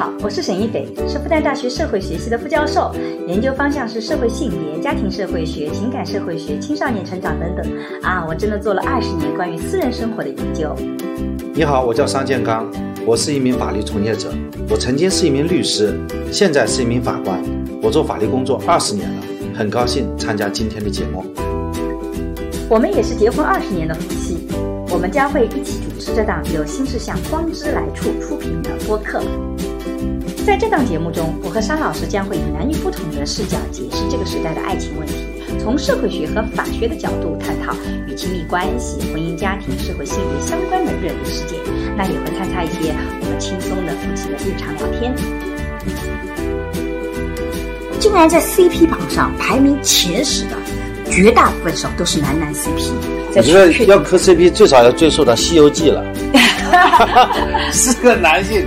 好，我是沈一斐，是复旦大学社会学系的副教授，研究方向是社会性别、家庭社会学、情感社会学、青少年成长等等。啊，我真的做了二十年关于私人生活的研究。你好，我叫商建刚，我是一名法律从业者，我曾经是一名律师，现在是一名法官，我做法律工作二十年了，很高兴参加今天的节目。我们也是结婚二十年的夫妻，我们将会一起主持这档由新世相光之来处出品的播客。在这档节目中，我和商老师将会以男女不同的视角解释这个时代的爱情问题，从社会学和法学的角度探讨与亲密关系、婚姻家庭、社会性别相关的热点事件。那也会参加一些我们轻松的夫妻的日常聊天。竟然在 CP 榜上排名前十的，绝大部分时候都是男男 CP。我觉得要磕 CP 最少要追溯到《西游记》了，是个男性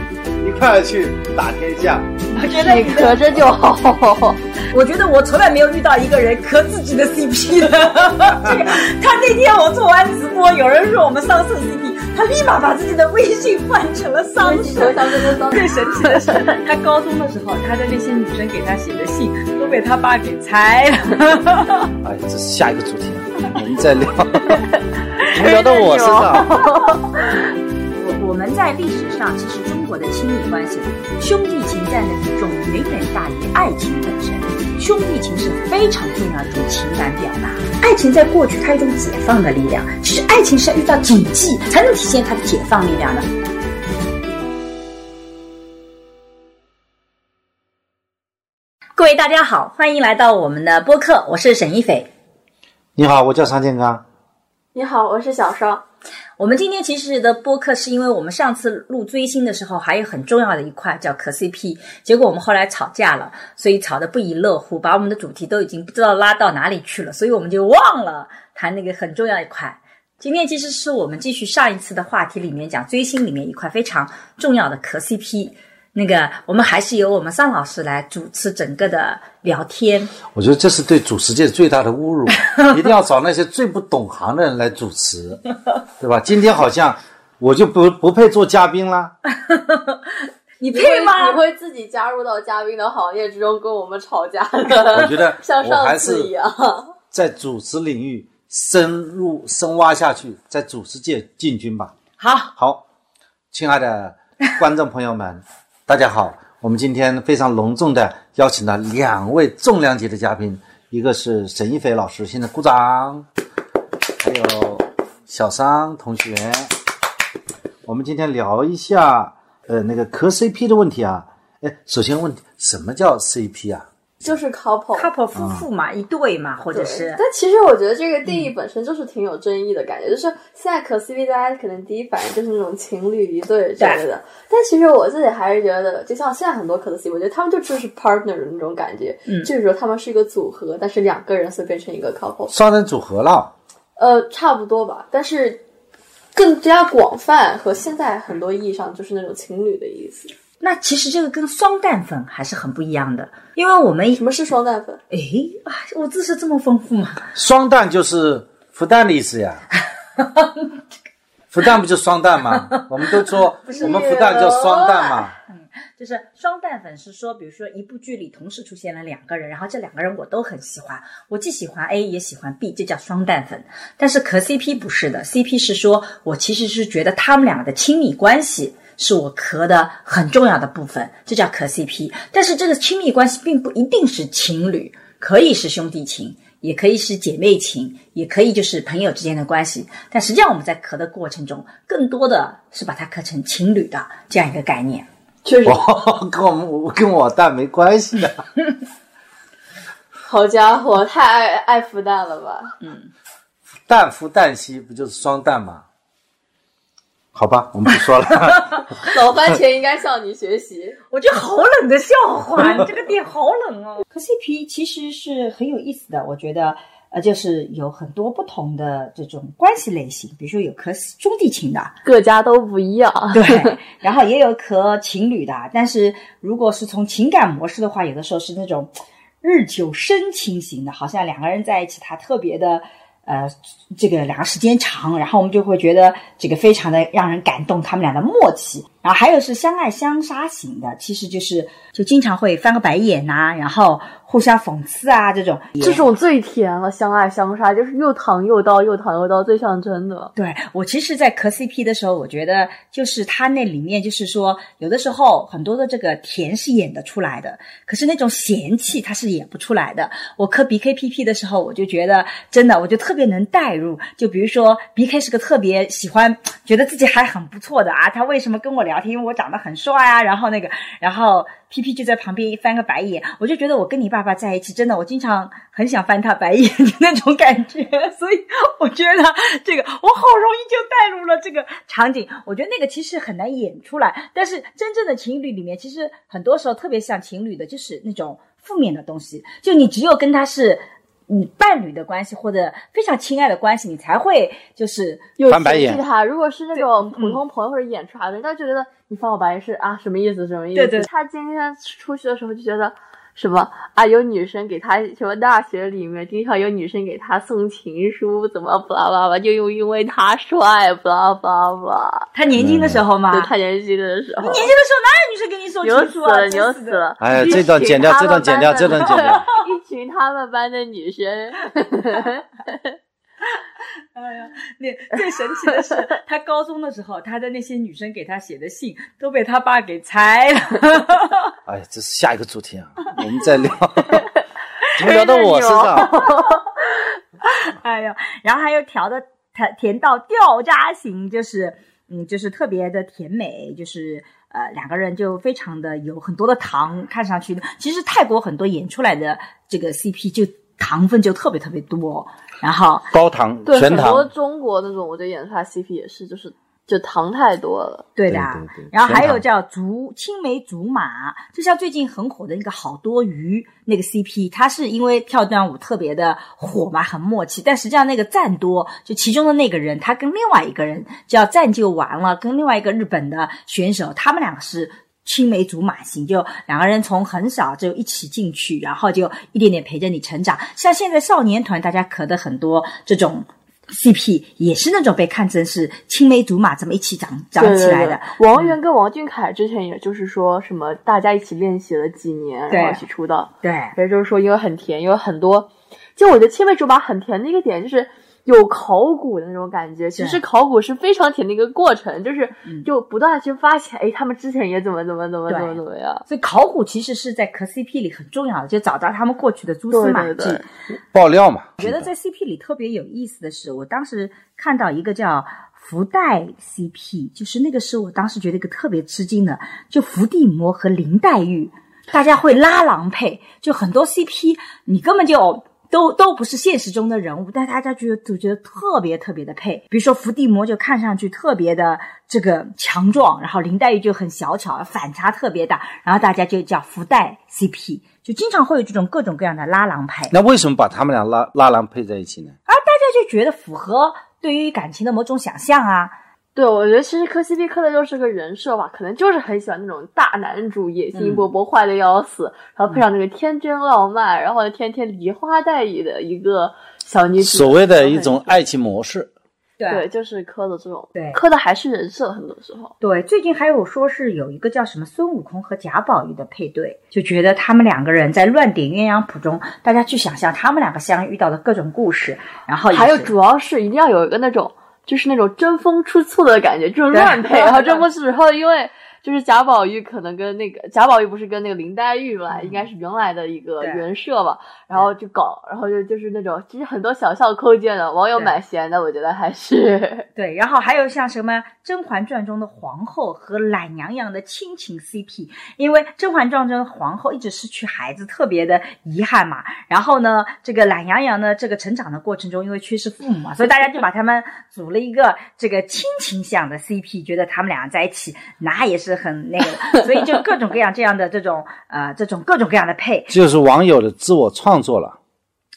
一块儿去打天下。我觉得你磕着就好。我觉得我从来没有遇到一个人磕自己的 CP 的。这个，他那天我做完直播，有人说我们桑葚 CP，他立马把自己的微信换成了桑葚。最神奇的是，他高中的时候，他的那些女生给他写的信都被他爸给拆了。哎，这是下一个主题，我们再聊。聊到我身上。我我们在历史上，其实中国的亲密关系，兄弟情占的比重远远大于爱情本身。兄弟情是非常重要的一种情感表达。爱情在过去，它有一种解放的力量。其实爱情是要遇到谨记，才能体现它的解放力量的。各位大家好，欢迎来到我们的播客，我是沈一斐。你好，我叫常建刚。你好，我是小双。我们今天其实的播客是因为我们上次录追星的时候，还有很重要的一块叫磕 CP，结果我们后来吵架了，所以吵得不亦乐乎，把我们的主题都已经不知道拉到哪里去了，所以我们就忘了谈那个很重要一块。今天其实是我们继续上一次的话题里面讲追星里面一块非常重要的磕 CP。那个，我们还是由我们尚老师来主持整个的聊天。我觉得这是对主持界最大的侮辱，一定要找那些最不懂行的人来主持，对吧？今天好像我就不不配做嘉宾啦。你配吗？你会自己加入到嘉宾的行列之中跟我们吵架的？我觉得像我还是上次一样。在主持领域深入深挖下去，在主持界进军吧。好，好，亲爱的观众朋友们，大家好。我们今天非常隆重的邀请了两位重量级的嘉宾，一个是沈一飞老师，现在鼓掌；还有小桑同学。我们今天聊一下，呃，那个磕 CP 的问题啊。哎，首先问什么叫 CP 啊？就是 couple。couple 夫妇嘛，一对嘛，或者是但其实我觉得这个定义本身就是挺有争议的感觉，就是现在磕 CP，大家可能第一反应就是那种情侣一对之类的。但其实我自己还是觉得，就像现在很多磕的 CP，我觉得他们就就是 partner 的那种感觉，嗯就是说他们是一个组合，但是两个人所以变成一个 couple。双人组合了。呃，差不多吧，但是更加广泛和现在很多意义上就是那种情侣的意思。那其实这个跟双蛋粉还是很不一样的，因为我们什么是双蛋粉？哎啊，我知识这么丰富吗？双蛋就是复旦的意思呀。复旦不就双蛋吗？我们都说我们复旦叫双蛋嘛。就是双蛋粉是说，比如说一部剧里同时出现了两个人，然后这两个人我都很喜欢，我既喜欢 A 也喜欢 B，这叫双蛋粉。但是磕 CP 不是的，CP 是说我其实是觉得他们俩的亲密关系是我磕的很重要的部分，这叫磕 CP。但是这个亲密关系并不一定是情侣，可以是兄弟情。也可以是姐妹情，也可以就是朋友之间的关系，但实际上我们在磕的过程中，更多的是把它磕成情侣的这样一个概念。确实，哦，跟我们我跟我蛋没关系的。好家伙，太爱爱孵蛋了吧？嗯蛋孵蛋妻不就是双蛋吗？好吧，我们不说了。老番茄应该向你学习。我觉得好冷的笑话，你这个点好冷哦。磕 CP 其实是很有意思的，我觉得呃，就是有很多不同的这种关系类型，比如说有磕兄弟情的，各家都不一样。对，然后也有磕情侣的，但是如果是从情感模式的话，有的时候是那种日久生情型的，好像两个人在一起，他特别的。呃，这个两个时间长，然后我们就会觉得这个非常的让人感动，他们俩的默契。然后还有是相爱相杀型的，其实就是就经常会翻个白眼呐、然后互相讽刺啊这种。这种最甜了，相爱相杀，就是又糖又刀，又糖又刀，最像真的。对我其实，在磕 CP 的时候，我觉得就是他那里面就是说，有的时候很多的这个甜是演得出来的，可是那种嫌弃他是演不出来的。我磕 BKPP 的时候，我就觉得真的，我就特别能代入。就比如说 BK 是个特别喜欢，觉得自己还很不错的啊，他为什么跟我聊天？因为我长得很帅啊，然后那个，然后 PP 就在旁边一翻个白眼，我就觉得我跟你爸爸在一起，真的，我经常很想翻他白眼的那种感觉，所以我觉得这个我好容易就带入了这个场景。我觉得那个其实很难演出来，但是真正的情侣里面，其实很多时候特别像情侣的，就是那种负面的东西，就你只有跟他是。你伴侣的关系或者非常亲爱的关系，你才会就是有翻白眼嫌弃他，如果是那种普通朋友或者演出啥的，人家就觉得你翻我白眼是啊什么意思什么意思？对对。他今天出去的时候就觉得什么啊有女生给他什么大学里面经常有女生给他送情书，怎么巴拉巴拉，就又因为他帅巴拉巴拉巴拉。他年轻的时候嘛，对他年轻的时候，年轻的时候哪有女生给你送情书啊？死了，牛！死了！哎呀这段剪掉这段剪掉这段剪掉一群他们班的女生，哎呀，那最神奇的是，他高中的时候，他的那些女生给他写的信都被他爸给拆了。哎呀，这是下一个主题啊，我们再聊。怎么聊到我身上？哎呀，然后还有调的甜甜到掉渣型，就是嗯，就是特别的甜美，就是呃两个人就非常的有很多的糖，看上去其实泰国很多演出来的这个 CP 就糖分就特别特别多，然后高糖对全很多糖，中国那种，我觉得演出来 CP 也是，就是就糖太多了。对的，对对然后还有叫竹青梅竹马，就像最近很火的那个好多鱼那个 CP，它是因为跳段舞特别的火嘛，很默契，但实际上那个赞多，就其中的那个人，他跟另外一个人叫赞就完了，跟另外一个日本的选手，他们两个是。青梅竹马型，就两个人从很小就一起进去，然后就一点点陪着你成长。像现在少年团，大家磕的很多这种 CP，也是那种被看成是青梅竹马这么一起长长起来的。对王源跟王俊凯之前也就是说什么，大家一起练习了几年，对然后一起出道。对，也就是说，因为很甜，因为很多，就我觉得青梅竹马很甜的一个点就是。有考古的那种感觉，其实考古是非常甜的一个过程，就是嗯就不断的去发现，哎，他们之前也怎么怎么怎么怎么怎么样，所以考古其实是在磕 CP 里很重要的，就找到他们过去的蛛丝马迹。爆料嘛。我觉得在 CP 里特别有意思的是，我当时看到一个叫福袋 CP，就是那个是我当时觉得一个特别吃惊的，就伏地魔和林黛玉，大家会拉郎配，就很多 CP 你根本就。都都不是现实中的人物，但大家觉得就觉得特别特别的配。比如说伏地魔就看上去特别的这个强壮，然后林黛玉就很小巧，反差特别大，然后大家就叫福袋 CP，就经常会有这种各种各样的拉郎配。那为什么把他们俩拉拉郎配在一起呢？而大家就觉得符合对于感情的某种想象啊。对，我觉得其实磕 CP 磕的就是个人设吧，可能就是很喜欢那种大男主，野心勃勃，坏的要死，然后配上那个天真浪漫，然后天天梨花带雨的一个小女子，所谓的一种爱情模式，对，就是磕的这种，对。磕的还是人设，很多时候。对，最近还有说是有一个叫什么孙悟空和贾宝玉的配对，就觉得他们两个人在乱点鸳鸯谱中，大家去想象他们两个相遇到的各种故事，然后还有主要是一定要有一个那种，就是那种争风吃醋的感觉，就是乱配，然后争风吃 后因为。就是贾宝玉可能跟那个贾宝玉不是跟那个林黛玉来，应该是原来的一个对。原设吧，然后就搞，然后就就是那种，其实很多小笑抠见的，网友对。蛮闲的，我觉得还是 对，然后还有像什么《甄嬛传》中的皇后和懒羊羊的亲情 CP，因为《甄嬛传》中的皇后一直失去孩子，特别的遗憾嘛。然后呢，这个懒羊羊呢，这个成长的过程中，因为缺失父母嘛，所以大家就把他们组了一个这个亲情向的 CP，觉得他们俩在一起那也是很那个，所以就各种各样这样的这种呃这种各种各样的配，就是网友的自我创作了。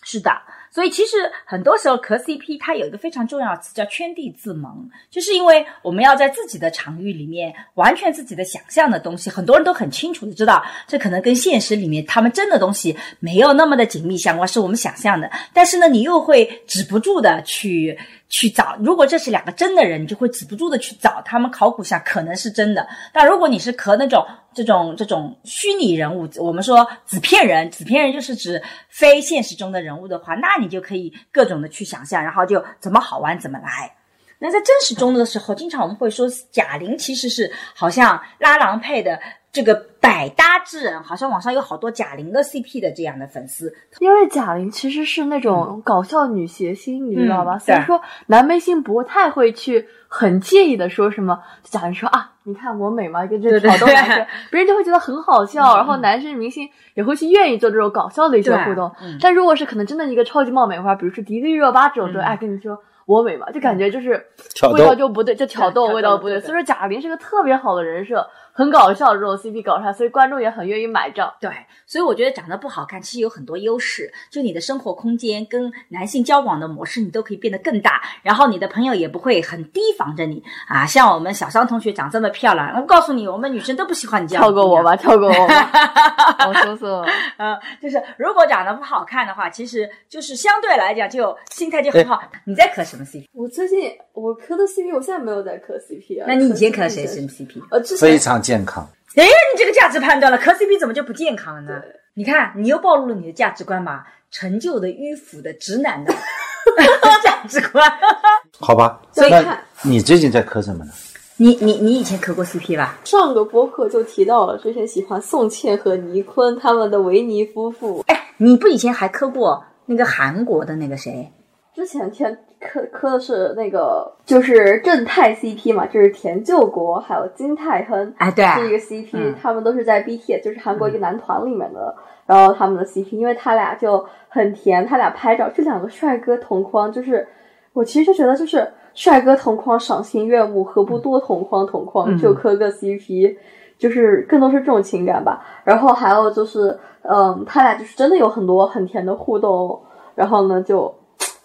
是的，所以其实很多时候磕 CP 它有一个非常重要的词叫圈地自萌，就是因为我们要在自己的场域里面完全自己的想象的东西，很多人都很清楚的知道，这可能跟现实里面他们真的东西没有那么的紧密相关，是我们想象的。但是呢，你又会止不住的去去找，如果这是两个真的人，你就会止不住的去找他们考古下可能是真的。但如果你是磕那种这种这种虚拟人物，我们说纸片人，纸片人就是指非现实中的人物的话，那你就可以各种的去想象，然后就怎么好玩怎么来。那在真实中的时候，经常我们会说贾玲其实是好像拉郎配的这个百搭之人，好像网上有好多贾玲的 CP 的这样的粉丝。因为贾玲其实是那种搞笑女谐星，你知道吧？嗯所以说男明星不太会去很介意的说什么。贾玲说啊，你看我美吗？跟这对对挑逗男生，别人就会觉得很好笑，嗯然后男生明星也会去愿意做这种搞笑的一些互动。嗯但如果是可能真的一个超级貌美的话，比如说迪丽热巴这种，就嗯爱跟你说。我美嘛，就感觉就是挑逗味道就不对，就挑逗对挑逗味道不对。对对所以说贾玲是个特别好的人设，很搞笑这种 CP 搞出来，所以观众也很愿意买账。对，所以我觉得长得不好看，其实有很多优势，就你的生活空间跟男性交往的模式，你都可以变得更大，然后你的朋友也不会很提防着你啊。像我们小商同学长这么漂亮，我告诉你，我们女生都不喜欢你这样。跳过我？吧，跳过我吧，我说说。嗯，就是如果长得不好看的话，其实就是相对来讲就心态就很好。你在磕什么 CP？我最近我磕的 CP，我现在没有在磕 CP 啊。那你以前磕磕谁 CP 什么 CP？呃，之非前常健康。哎，你这个价值判断了，磕 CP 怎么就不健康了呢？你看，你又暴露了你的价值观吧，陈旧的、迂腐的、直男的 价值观。好吧，所以看你最近在磕什么呢？你你你以前磕过 CP 吧？上个播客就提到了，之前喜欢宋茜和倪坤他们的维尼夫妇。哎，你不以前还磕过那个韩国的那个谁？之前天磕磕的是那个就是正太 CP 嘛，就是田救国还有金泰亨，哎，对，是一个 CP，、嗯他们都是在 BTS，就是韩国一个男团里面的，然后他们的 CP，因为他俩就很甜，他俩拍照，这两个帅哥同框，就是我其实就觉得就是帅哥同框赏心悦目，何不多同框同框，嗯就磕个 CP，就是更多是这种情感吧。然后还有就是，嗯，他俩就是真的有很多很甜的互动，然后呢就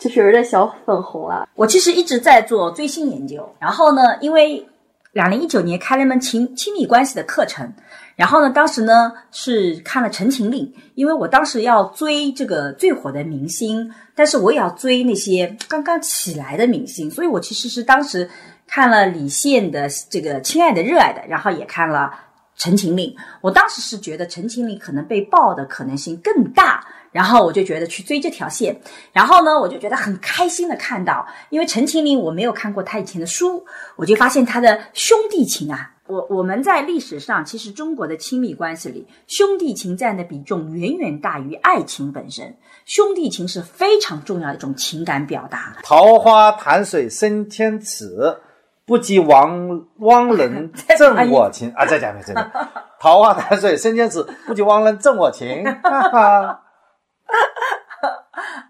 就是有点小粉红啦。我其实一直在做追星研究，然后呢，因为两零一九年开了一门亲亲密关系的课程，然后呢，当时呢是看了《陈情令》，因为我当时要追这个最火的明星，但是我也要追那些刚刚起来的明星，所以我其实是当时看了李现的这个《亲爱的热爱的》，然后也看了。《陈情令》，我当时是觉得《陈情令》可能被爆的可能性更大，然后我就觉得去追这条线，然后呢，我就觉得很开心的看到，因为《陈情令》我没有看过他以前的书，我就发现他的兄弟情啊，我我们在历史上其实中国的亲密关系里，兄弟情占的比重远远大于爱情本身，兄弟情是非常重要的一种情感表达。桃花潭水深千尺，不及汪汪伦赠我情 啊！再讲一遍，这个桃花潭水深千尺，不及汪伦赠我情。哈哈，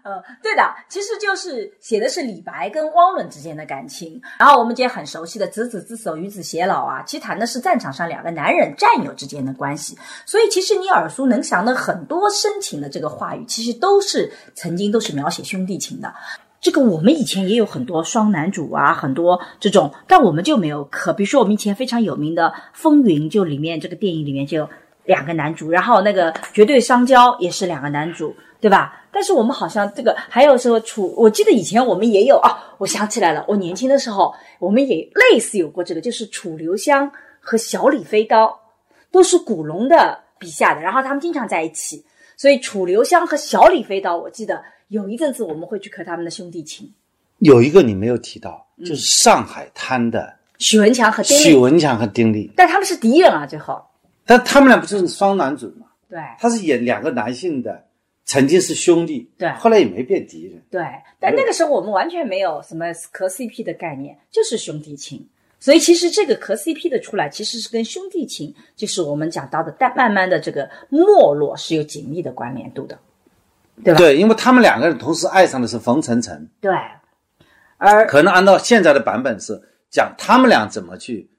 呃，对的，其实就是写的是李白跟汪伦之间的感情。然后我们今天很熟悉的“执子之手，与子偕老”啊，其实谈的是战场上两个男人战友之间的关系。所以其实你耳熟能详的很多深情的这个话语，其实都是曾经都是描写兄弟情的。这个我们以前也有很多双男主啊，很多这种，但我们就没有磕。比如说我们以前非常有名的《风云》，就里面这个电影里面就有两个男主，然后那个《绝对双骄》也是两个男主，对吧？但是我们好像这个还有说楚，我记得以前我们也有啊，我想起来了，我年轻的时候我们也类似有过这个，就是楚留香和小李飞刀都是古龙的笔下的，然后他们经常在一起，所以楚留香和小李飞刀，我记得有一阵子我们会去磕他们的兄弟情，有一个你没有提到，就是上海滩的许文强和丁许，文强和丁力，但他们是敌人啊，最后。但他们俩不就是双男主吗？对。他是演两个男性的，曾经是兄弟，对。后来也没变敌人。对，但那个时候我们完全没有什么磕 CP 的概念，就是兄弟情。所以其实这个磕 CP 的出来，其实是跟兄弟情，就是我们讲到的，但慢慢的这个没落是有紧密的关联度的，对吧？对，因为他们两个人同时爱上的是冯程程，对，而可能按照现在的版本是讲他们俩怎么去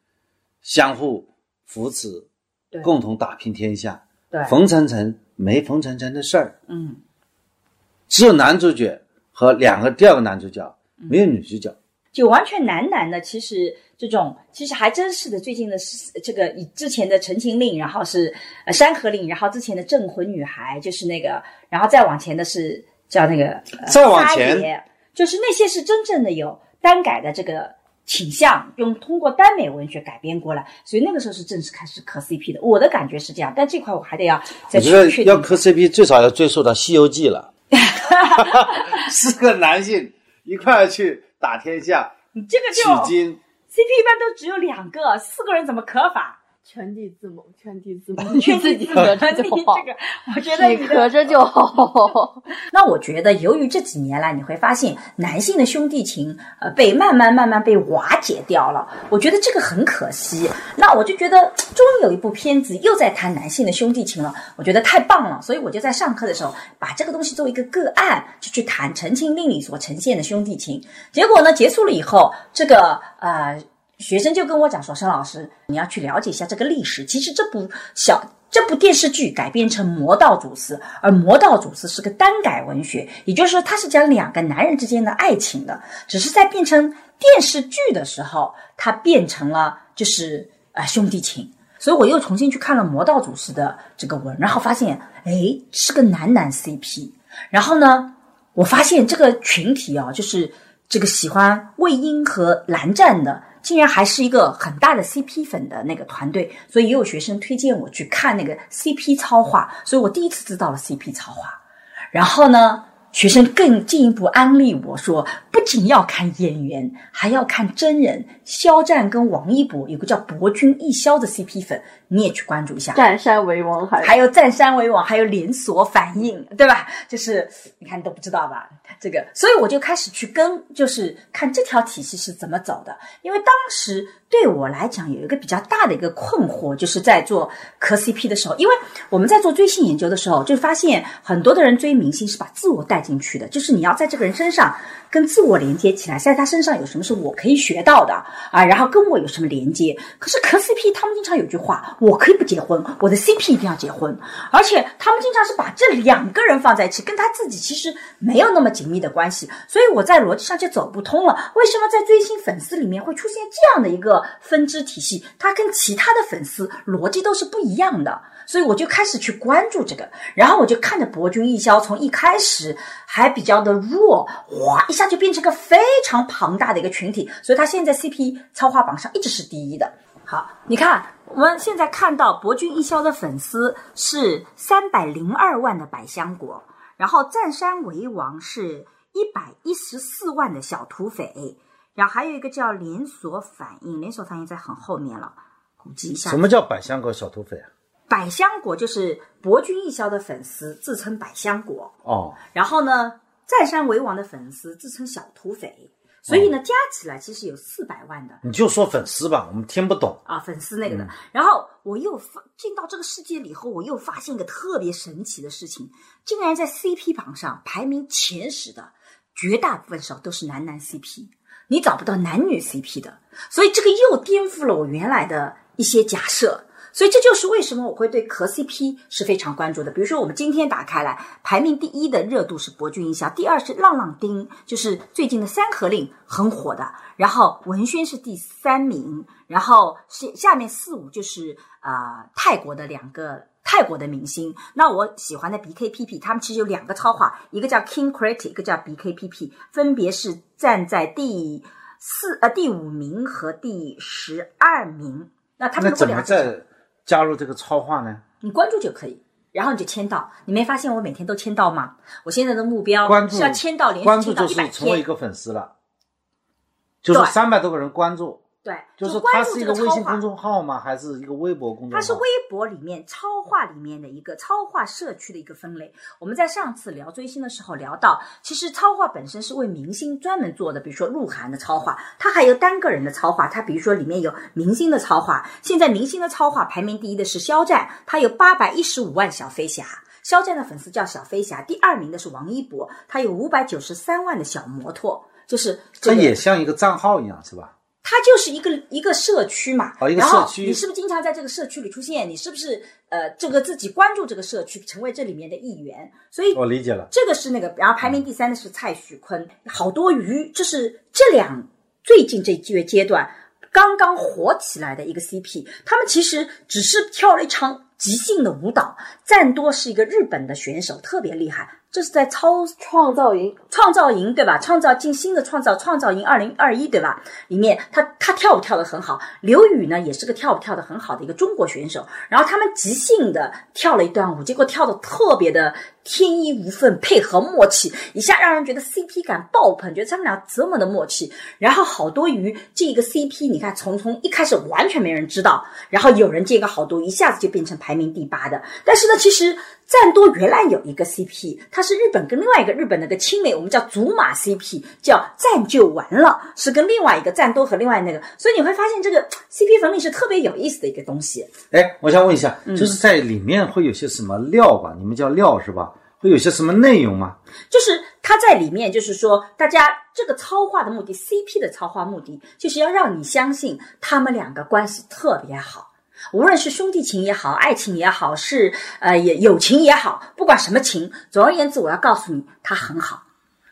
相互扶持对，共同打拼天下。对，冯程程没冯程程的事儿，嗯，只有男主角和两个第二个男主角，没有女主角。就完全男男的，其实这种其实还真是的。最近的是这个以之前的《陈情令》，然后是呃《山河令》，然后之前的《镇魂女孩》，就是那个，然后再往前的是叫那个、呃、再往前就是那些是真正的有单改的这个倾向，用通过耽美文学改编过来，所以那个时候是正式开始磕 CP 的。我的感觉是这样，但这块我还得要再去我觉得确定。要磕 CP 最少要追溯到《西游记》了，四个男性一块儿去打天下，你这个取就经。CP 一般都只有两个，四个人怎么可法？圈地自萌，圈地自 萌，你确自己磕着你就好 这，个，我觉得你你的磕着就好。那我觉得，由于这几年来，你会发现男性的兄弟情，呃，被慢慢慢慢被瓦解掉了。我觉得这个很可惜。那我就觉得，终于有一部片子又在谈男性的兄弟情了，我觉得太棒了。所以我就在上课的时候，把这个东西作为一个个案，就去谈《陈情令》里所呈现的兄弟情。结果呢，结束了以后，这个呃。学生就跟我讲说：“申老师，你要去了解一下这个历史。其实这部小这部电视剧改编成《魔道祖师》，而《魔道祖师》是个单改文学，也就是说它是讲两个男人之间的爱情的，只是在变成电视剧的时候，它变成了就是呃兄弟情。所以我又重新去看了《魔道祖师》的这个文，然后发现，哎，是个男男 CP。然后呢，我发现这个群体啊，就是这个喜欢魏婴和蓝湛的。竟然还是一个很大的 CP 粉的那个团队，所以也有学生推荐我去看那个 CP 超话，所以我第一次知道了 CP 超话。然后呢，学生更进一步安利我说，不仅要看演员，还要看真人。肖战跟王一博有个叫博君一肖的 CP 粉，你也去关注一下。占山为王还还有占山为王，还有连锁反应，对吧？就是你看你都不知道吧？这个，所以我就开始去跟，就是看这条体系是怎么走的。因为当时对我来讲有一个比较大的一个困惑，就是在做磕 CP 的时候，因为我们在做追星研究的时候，就发现很多的人追明星是把自我带进去的，就是你要在这个人身上跟自我连接起来，在他身上有什么是我可以学到的啊，然后跟我有什么连接。可是磕 CP 他们经常有句话，我可以不结婚，我的 CP 一定要结婚，而且他们经常是把这两个人放在一起，跟他自己其实没有那么紧密的关系，所以我在逻辑上就走不通了。为什么在追星粉丝里面会出现这样的一个分支体系？它跟其他的粉丝逻辑都是不一样的。所以我就开始去关注这个，然后我就看着博君一肖从一开始还比较的弱，哗一下就变成个非常庞大的一个群体，所以他现在 CP 超话榜上一直是第一的。好，你看我们现在看到博君一肖的粉丝是三百零二万的百香果，然后占山为王是一百一十四万的小土匪，然后还有一个叫连锁反应，连锁反应在很后面了，估计一下什么叫百香果小土匪啊？百香果就是博君一肖的粉丝，自称百香果。哦，然后呢，占山为王的粉丝自称小土匪。所以呢，加起来其实有四百万的你就说粉丝吧，我们听不懂。啊粉丝那个的。然后我又发进到这个世界里以后，我又发现一个特别神奇的事情，竟然在 CP 榜上排名前十的绝大部分时候都是男男 CP，你找不到男女 CP 的。所以这个又颠覆了我原来的一些假设。所以这就是为什么我会对壳 CP 是非常关注的。比如说，我们今天打开来，排名第一的热度是博君一肖，第二是浪浪丁，就是最近的《山河令》很火的。然后文轩是第三名，然后是下面四五就是呃泰国的两个泰国的明星。那我喜欢的 BKPP，他们其实有两个超话，一个叫 King Critic，一个叫 BKPP，分别是站在第四呃第五名和第十二名。那他们那怎么如果了解再加入这个超话呢？你关注就可以，然后你就签到。你没发现我每天都签到吗？我现在的目标关注是要签到，连关注就续签到一百天。是成为一个粉丝了，就是三百多个人关注，对，就是关注它是一个微信公众号吗？还是一个微博公众号？它是微博里面超话里面的一个超话社区的一个分类。我们在上次聊追星的时候聊到，其实超话本身是为明星专门做的，比如说鹿晗的超话，它还有单个人的超话，它比如说里面有明星的超话。现在明星的超话排名第一的是肖战，他有八百一十五万小飞侠。肖战的粉丝叫小飞侠，第二名的是王一博，他有五百九十三万的小摩托，就是这也像一个账号一样，是吧？它就是一个一个社区嘛，哦一个然后社区你是不是经常在这个社区里出现？你是不是呃这个自己关注这个社区，成为这里面的一员？所以我理解了。这个是那个，然后排名第三的是蔡徐坤，好多鱼，这是这两最近这几个阶段刚刚火起来的一个 CP，他们其实只是跳了一场即兴的舞蹈。赞多是一个日本的选手，特别厉害，这是在超创造营，创造营对吧？创造进新的创造创造营二零二一对吧？里面他他跳舞跳得很好，刘宇呢也是个跳舞跳得很好的一个中国选手。然后他们即兴的跳了一段舞，结果跳得特别的天衣无缝，配合默契，一下让人觉得 CP 感爆棚，觉得他们俩这么的默契。然后好多鱼这个 CP，你看从从一开始完全没人知道，然后有人接个好多，一下子就变成排名第八的。但是呢，其实赞多原来有一个 CP，它是日本跟另外一个日本那个青梅，我们叫祖马 CP，叫赞就完了，是跟另外一个赞多和另外那个，所以你会发现这个 CP 粉里是特别有意思的一个东西。哎，我想问一下，嗯就是在里面会有些什么料吧？你们叫料是吧？会有些什么内容吗？就是它在里面，就是说，大家这个超话的目的，CP 的超话目的，就是要让你相信他们两个关系特别好，无论是兄弟情也好，爱情也好，是呃也友情也好，不管什么情，总而言之，我要告诉你，他很好，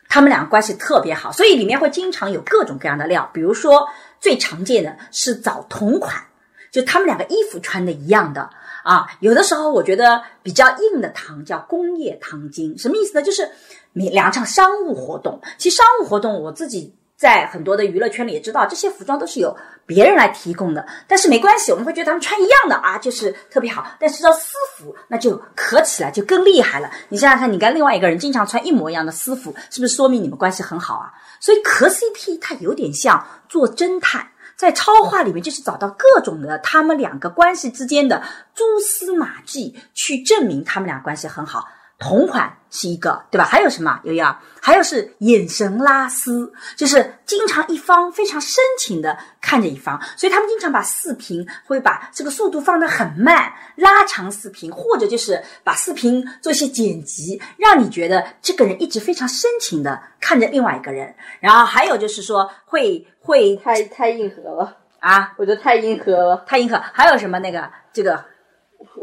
他们两个关系特别好，所以里面会经常有各种各样的料，比如说最常见的是找同款，就他们两个衣服穿的一样的。啊，有的时候我觉得比较硬的糖叫工业糖精，什么意思呢？就是两场商务活动，其实商务活动我自己在很多的娱乐圈里也知道，这些服装都是有别人来提供的，但是没关系，我们会觉得他们穿一样的啊，就是特别好。但是到私服，那就可起来就更厉害了。你想想看，你跟另外一个人经常穿一模一样的私服，是不是说明你们关系很好啊？所以磕 CP 它有点像做侦探。在超话里面，就是找到各种的他们两个关系之间的蛛丝马迹，去证明他们俩关系很好。同款是一个，对吧？还有什么？悠悠，还有是眼神拉丝，就是经常一方非常深情的看着一方，所以他们经常把视频会把这个速度放得很慢，拉长视频，或者就是把视频做一些剪辑，让你觉得这个人一直非常深情的看着另外一个人。然后还有就是说会会太太硬核了，啊，我觉得太硬核了。太硬核。还有什么那个这个？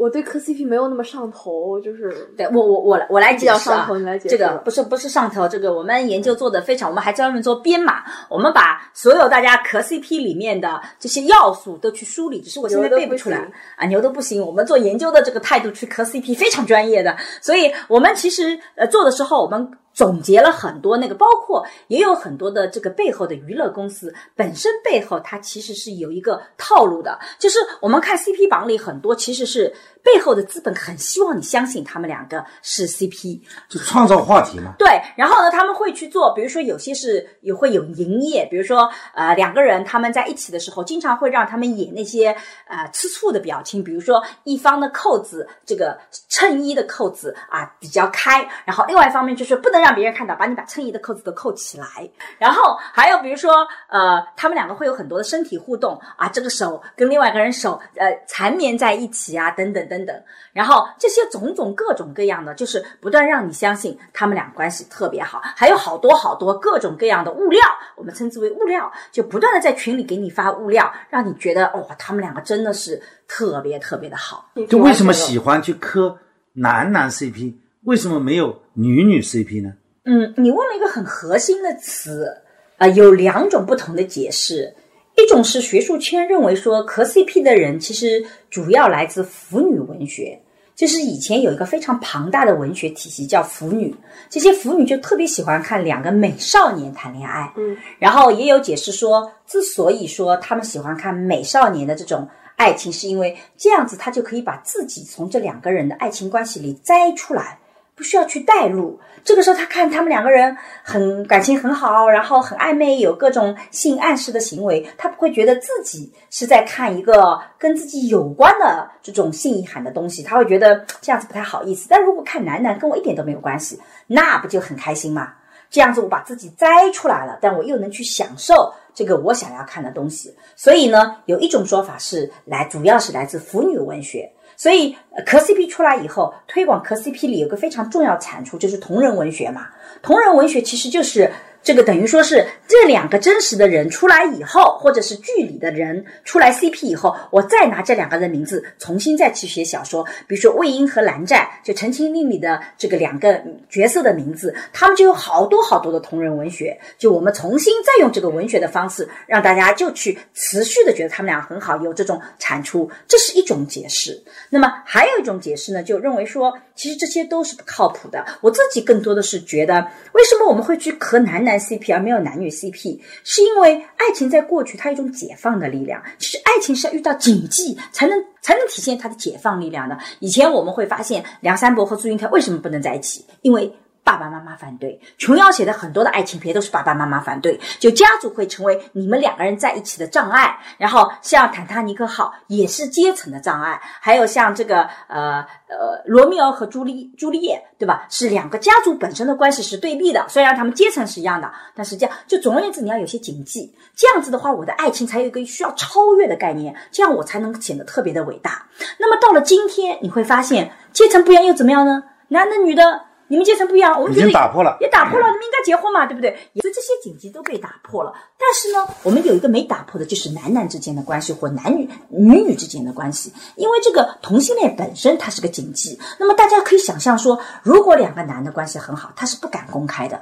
我对磕 CP 没有那么上头，就是对我我我来我来解释上头，你来解释这个不是不是上头，这个我们研究做的非常，我们还专门做编码，我们把所有大家磕 CP 里面的这些要素都去梳理，只是我现在背不出来行啊，牛的不行。我们做研究的这个态度去磕 CP 非常专业的，所以我们其实呃做的时候，我们总结了很多那个，包括也有很多的这个背后的娱乐公司本身背后它其实是有一个套路的，就是我们看 CP 榜里很多其实是背后的资本很希望你相信他们两个是 CP，就创造话题嘛。对，然后呢，他们会去做，比如说有些是也会有营业，比如说呃两个人他们在一起的时候，经常会让他们演那些呃吃醋的表情，比如说一方的扣子这个衬衣的扣子啊比较开，然后另外一方面就是不能让别人看到，把你把衬衣的扣子都扣起来，然后还有比如说呃他们两个会有很多的身体互动啊，这个手跟另外一个人手呃缠绵在一起啊，等等等等，然后这些种种各种各样的，就是不断让你相信他们俩关系特别好，还有好多好多各种各样的物料，我们称之为物料，就不断的在群里给你发物料，让你觉得哦，他们两个真的是特别特别的好。就为什么喜欢去磕男男 CP，为什么没有女女 CP 呢？嗯，你问了一个很核心的词，啊、有两种不同的解释。一种是学术圈认为说磕 CP 的人其实主要来自腐女文学，就是以前有一个非常庞大的文学体系叫腐女，这些腐女就特别喜欢看两个美少年谈恋爱。嗯，然后也有解释说，之所以说他们喜欢看美少年的这种爱情，是因为这样子他就可以把自己从这两个人的爱情关系里摘出来。不需要去带入，这个时候他看他们两个人很感情很好，然后很暧昧，有各种性暗示的行为，他不会觉得自己是在看一个跟自己有关的这种性意涵的东西，他会觉得这样子不太好意思。但如果看男男跟我一点都没有关系，那不就很开心吗？这样子我把自己摘出来了，但我又能去享受这个我想要看的东西。所以呢，有一种说法是来，主要是来自腐女文学。所以，呃磕 CP 出来以后，推广磕 CP 里有个非常重要产出，就是同人文学嘛。同人文学其实就是这个等于说是这两个真实的人出来以后，或者是剧里的人出来 CP 以后，我再拿这两个人名字重新再去写小说。比如说魏婴和蓝湛，就《陈情令》里的这个两个角色的名字，他们就有好多好多的同人文学。就我们重新再用这个文学的方式，让大家就去持续的觉得他们俩很好，有这种产出，这是一种解释。那么还有一种解释呢，就认为说，其实这些都是不靠谱的。我自己更多的是觉得，为什么我们会去磕男男男 CP 而没有男女 CP？是因为爱情在过去它有一种解放的力量。其实爱情是要遇到禁忌才能才能体现它的解放力量的。以前我们会发现梁山伯和祝英台为什么不能在一起？因为爸爸妈妈反对，琼瑶写的很多的爱情片都是爸爸妈妈反对，就家族会成为你们两个人在一起的障碍。然后像《坦坦尼克号》也是阶层的障碍，还有像这个呃呃罗密欧和朱丽朱丽叶，对吧？是两个家族本身的关系是对立的，虽然他们阶层是一样的，但是这样就总而言之，你要有些谨记，这样子的话，我的爱情才有一个需要超越的概念，这样我才能显得特别的伟大。那么到了今天，你会发现阶层不一样又怎么样呢？男的女的。你们阶层不一样，我们已经打破了，也打破了，你们应该结婚嘛，对不对？所以这些禁忌都被打破了。但是呢，我们有一个没打破的，就是男男之间的关系或男女女女之间的关系，因为这个同性恋本身它是个禁忌。那么大家可以想象说，如果两个男的关系很好，他是不敢公开的，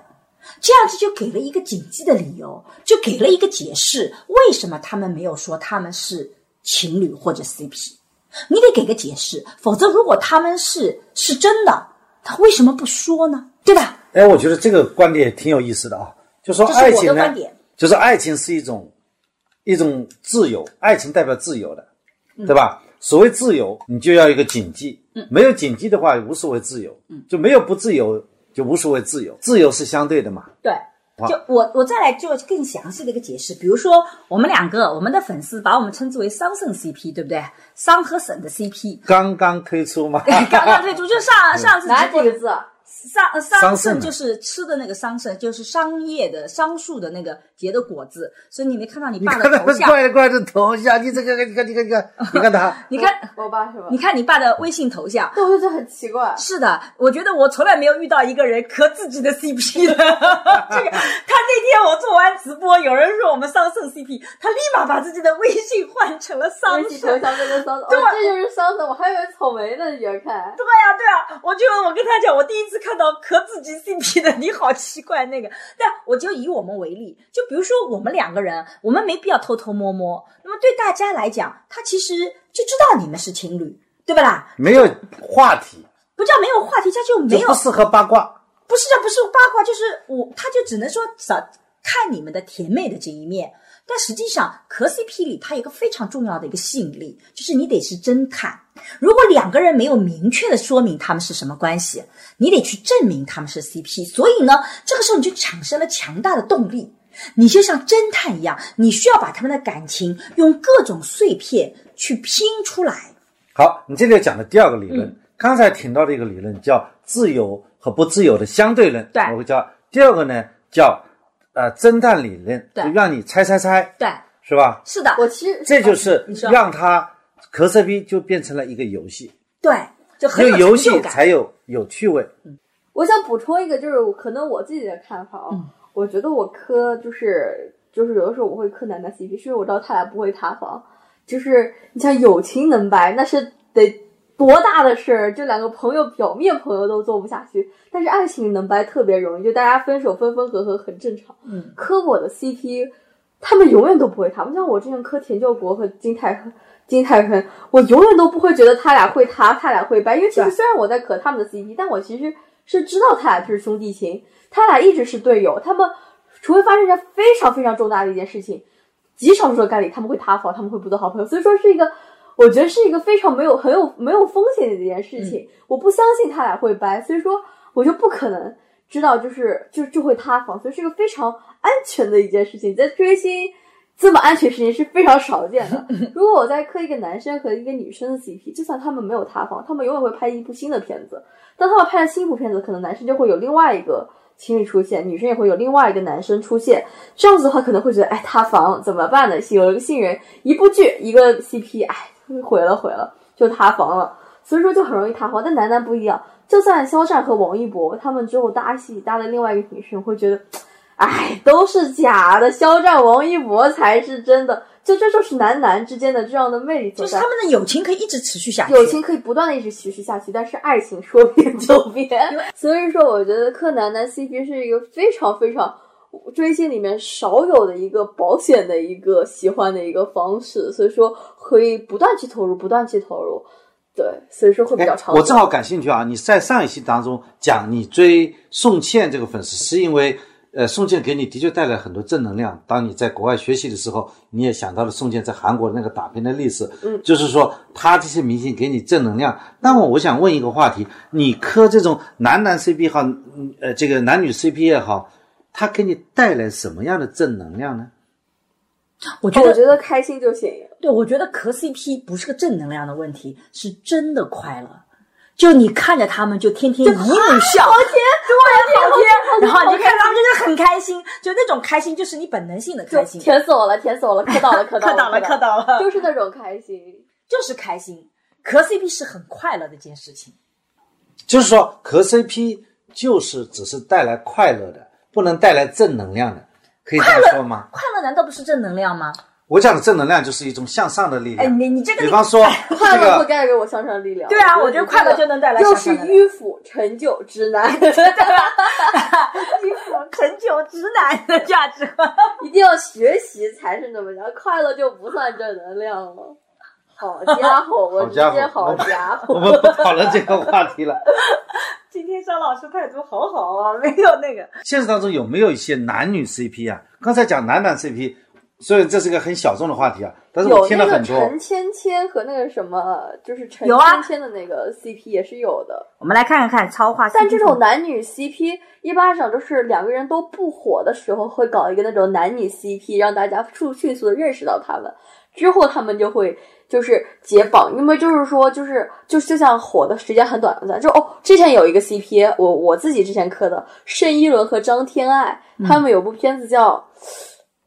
这样子就给了一个禁忌的理由，就给了一个解释，为什么他们没有说他们是情侣或者 CP？你得给个解释，否则如果他们是是真的，他为什么不说呢？对吧？哎，我觉得这个观点挺有意思的啊，就说爱情呢就是爱情是一种一种自由，爱情代表自由的，对吧？所谓自由，你就要一个谨记，没有谨记的话，无所谓自由，就没有不自由，就无所谓自由，自由是相对的嘛。对，就我我再来做更详细的一个解释，比如说我们两个，我们的粉丝把我们称之为桑葚 CP，对不对？桑和沈的 CP，刚刚推出吗，刚刚推出，就上 上次哪几个字？啊？桑呃桑桑葚葚就是吃的那个桑葚，就是桑叶的桑树的那个结的果子，所以你没看到你你爸的头像，怪怪的头像，你这个，你看，你看，你看，你看他，你看我爸是吧？你看你爸的微信头像。对，我就觉得很奇怪。是的，我觉得我从来没有遇到一个人磕自己的 CP 的。这个，他那天我做完直播，有人说我们桑葚 CP，他立马把自己的微信换成了桑葚头葚。像变成桑葚，哦，对这就是桑葚，我还以为草莓呢，你别看。对呀、对呀、我就我跟他讲，我第一次看到磕自己 CP 的，你好奇怪那个。但我就以我们为例，就比如说我们两个人，我们没必要偷偷摸摸。那么对大家来讲，他其实就知道你们是情侣，对不啦？没有话题，不叫没有话题，他就没有就不适合八卦。不是的，不是八卦，就是我，他就只能说找看你们的甜美的这一面。但实际上，磕 CP 里它有一个非常重要的一个吸引力，就是你得是侦探。如果两个人没有明确的说明他们是什么关系，你得去证明他们是 CP。所以呢，这个时候你就产生了强大的动力。你就像侦探一样，你需要把他们的感情用各种碎片去拼出来。好，你这里讲的第二个理论，嗯刚才提到的一个理论叫自由和不自由的相对论，对我会叫第二个呢叫呃侦探理论，对就让你猜猜猜，对，是吧？是的，我其实这就是你说让它磕 CP 就变成了一个游戏，对，就很只有游戏感。才有有趣味。嗯我想补充一个，就是可能我自己的看法啊，嗯我觉得我磕就是就是有的时候我会磕男的 CP，是因为我知道他俩不会塌房。就是你像友情能掰，那是得多大的事儿，就两个朋友表面朋友都做不下去，但是爱情能掰特别容易，就大家分手分分合合很正常。嗯，磕我的 CP，他们永远都不会塌。不像我之前磕田救国和金泰亨。金泰亨，我永远都不会觉得他俩会塌，他俩会掰，因为其实虽然我在磕他们的 CP，但我其实是知道他俩是兄弟情，他俩一直是队友，他们除非发生一件非常非常重大的一件事情，极少数的概率他们会塌房，他们会不做好朋友，所以说是一个，我觉得是一个非常没有很有没有风险的一件事情。我不相信他俩会掰，所以说我就不可能知道就是就就会塌房，所以是个非常安全的一件事情。在追星这么安全事情是非常少见的。如果我在磕一个男生和一个女生的 CP，就算他们没有塌房，他们永远会拍一部新的片子。当他们拍了新一部片子，可能男生就会有另外一个情侣出现，女生也会有另外一个男生出现。这样子的话，可能会觉得，哎，塌房怎么办呢？有了个新人，一部剧一个 CP，哎，毁了毁了，就塌房了。所以说就很容易塌房。但男男不一样，就算肖战和王一博他们之后搭戏搭的另外一个女生，会觉得，哎，都是假的，肖战、王一博才是真的。就这就是男男之间的这样的魅力所在。就是他们的友情可以一直持续下去，友情可以不断的一直持续下去，但是爱情说变就变。所以说，我觉得柯南男 CP 是一个非常非常追星里面少有的一个保险的一个喜欢的一个方式。所以说，可以不断去投入，不断去投入。对，所以说会比较长。我正好感兴趣啊！你在上一期当中讲你追宋茜这个粉丝，是因为呃宋茜给你的确带来很多正能量。当你在国外学习的时候，你也想到了宋茜在韩国那个打拼的历史。嗯，就是说他这些明星给你正能量。那么我想问一个话题：你磕这种男男 CP 也好，嗯呃这个男女 CP 也好，他给你带来什么样的正能量呢？我觉得，我觉得开心就行。对，我觉得磕 CP 不是个正能量的问题，是真的快乐。就你看着他们，就天天一路笑，好甜，对，好甜。然后你就看他们，就是很开心，就那种开心，就是你本能性的开心，甜死我了，甜死我了，磕到了，磕磕到了，磕到了，就是那种开心，就是开心。磕 CP 是很快乐的一件事情，就是说磕 CP 就是只是带来快乐的，不能带来正能量的，可以这样说吗？快乐难道不是正能量吗？我讲的正能量就是一种向上的力量。哎，你你这个，比方说，快乐会这个带给我向上的力量。对啊，我觉得快乐就能带来又是向上的力量迂腐、陈旧、直男，迂腐、陈旧、直男的价值观。一定要学习才是那么讲，快乐就不算正能量了。好家伙，我直接好家伙，我们不讨论这个话题了。今天张老师态度好好啊，没有那个。现实当中有没有一些男女 CP 啊？刚才讲男男 CP，所以这是一个很小众的话题啊。但是我有那个听了很多。陈芊芊和那个什么，就是陈芊芊的那个 CP 也是有的。我们来看看看超话。但这种男女 CP 一般上都是两个人都不火的时候，会搞一个那种男女 CP，让大家迅迅速的认识到他们，之后他们就会就是解绑，因为就是说就是就就像火的时间很短暂，就哦，之前有一个 CP，我我自己之前磕的盛一伦和张天爱，他们有部片子叫。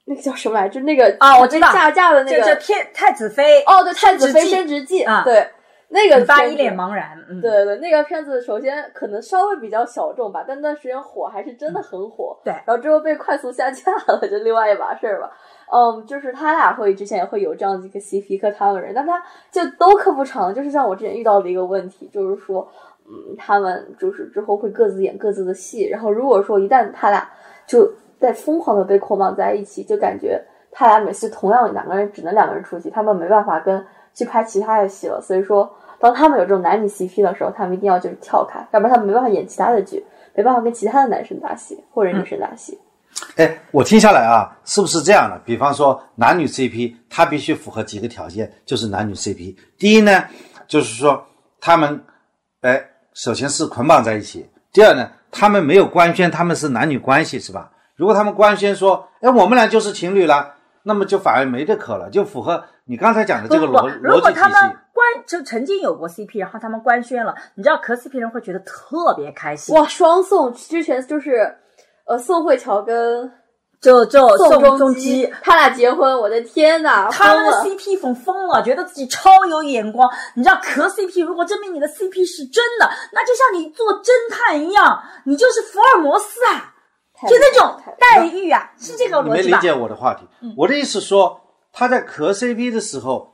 那个叫什么来着？那个啊我知道下架的那个这这天太子妃哦，对，《太子妃升职记升职记》啊对，那个发一脸茫然。嗯，对对，那个片子首先可能稍微比较小众吧，但那段时间火还是真的很火。对然后之后被快速下架了，就另外一码事儿吧。嗯，就是他俩会之前也会有这样的一个 CP 磕他们人，但他就都磕不成，就是像我之前遇到的一个问题，就是说，嗯，他们就是之后会各自演各自的戏，然后如果说一旦他俩就在疯狂的被捆绑在一起，就感觉他俩每次同样两个人只能两个人出戏，他们没办法跟去拍其他的戏了，所以说。当他们有这种男女 CP 的时候，他们一定要就是跳开，要不然他们没办法演其他的剧，没办法跟其他的男生搭戏或者女生搭戏。哎，我听下来啊，是不是这样的？比方说男女 CP，它必须符合几个条件，就是男女 CP。第一呢，就是说他们，哎，首先是捆绑在一起；第二呢，他们没有官宣他们是男女关系，是吧？如果他们官宣说，哎，我们俩就是情侣了，那么就反而没得可了，就符合你刚才讲的这个不不逻如果逻辑体他们系。官就曾经有过 CP，然后他们官宣了，你知道磕 CP 人会觉得特别开心。哇，双宋之前就是，呃，宋慧乔跟就就宋宋仲基基，他俩结婚，我的天呐，他们的 CP 粉疯了，觉得自己超有眼光。你知道磕 CP，如果证明你的 CP 是真的，那就像你做侦探一样，你就是福尔摩斯啊，太就那种待遇啊，是这个逻辑吧？理解我的话题。我的意思说，他在磕 CP 的时候，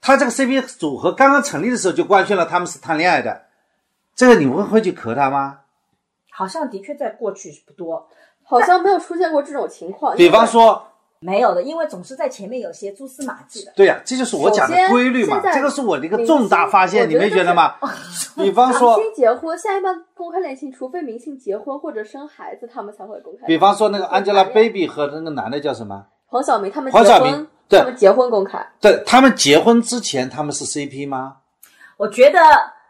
他这个 CP 组合刚刚成立的时候就官宣了他们是谈恋爱的，这个你会会去磕他吗？好像的确在过去不多，好像没有出现过这种情况。比方说，没有的，因为总是在前面有些蛛丝马迹的。对呀、这就是我讲的规律嘛这个是我的一个重大发现，你没觉得吗？比方说明说，星结婚，现在一般公开恋情，除非明星结婚或者生孩子，他们才会公开。比方说那个 Angelababy 和那个男的叫什么？黄晓明他们黄晓明结婚，对他们结婚公开，对他们结婚之前他们是 CP 吗？我觉得，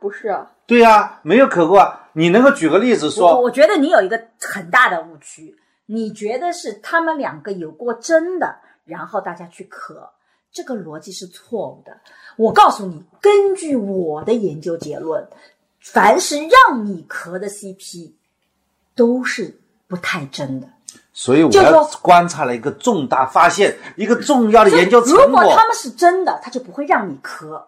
不是啊？对呀、没有可过啊。你能够举个例子我说，我觉得你有一个很大的误区，你觉得是他们两个有过真的，然后大家去磕，这个逻辑是错误的。我告诉你，根据我的研究结论，凡是让你磕的 CP，都是不太真的。所以我就要说观察了一个重大发现，一个重要的研究成如果果。他们是真的，他就不会让你磕。